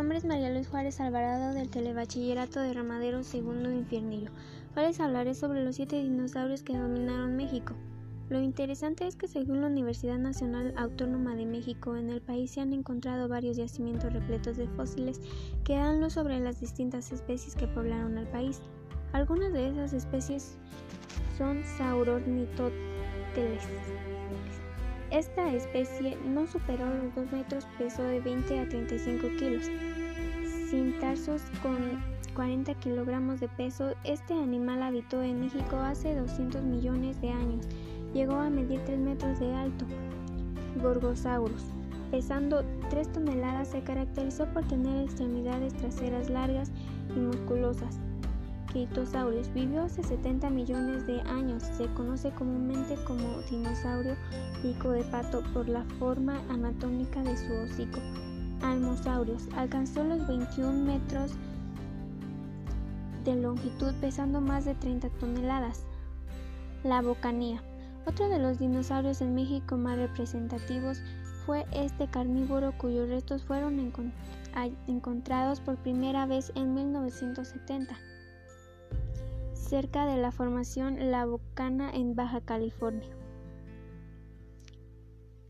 es María Luis Juárez Alvarado del Telebachillerato de Ramadero Segundo Infiernillo. Hoy les hablaré sobre los siete dinosaurios que dominaron México. Lo interesante es que según la Universidad Nacional Autónoma de México, en el país se han encontrado varios yacimientos repletos de fósiles que dan luz sobre las distintas especies que poblaron el país. Algunas de esas especies son Saurornithoteles. Esta especie no superó los 2 metros, pesó de 20 a 35 kilos. Sin tarsos con 40 kilogramos de peso, este animal habitó en México hace 200 millones de años. Llegó a medir 3 metros de alto. Gorgosaurus. Pesando 3 toneladas, se caracterizó por tener extremidades traseras largas y musculosas. Kritosaurus vivió hace 70 millones de años. Se conoce comúnmente como dinosaurio pico de pato por la forma anatómica de su hocico. Almosaurus alcanzó los 21 metros de longitud pesando más de 30 toneladas. La bocanía. Otro de los dinosaurios en México más representativos fue este carnívoro cuyos restos fueron encontrados por primera vez en 1970 cerca de la formación La Bocana en Baja California.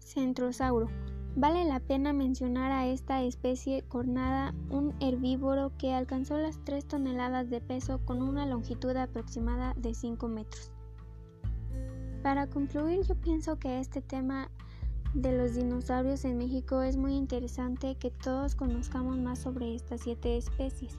Centrosauro. Vale la pena mencionar a esta especie cornada, un herbívoro que alcanzó las 3 toneladas de peso con una longitud aproximada de 5 metros. Para concluir, yo pienso que este tema de los dinosaurios en México es muy interesante que todos conozcamos más sobre estas siete especies.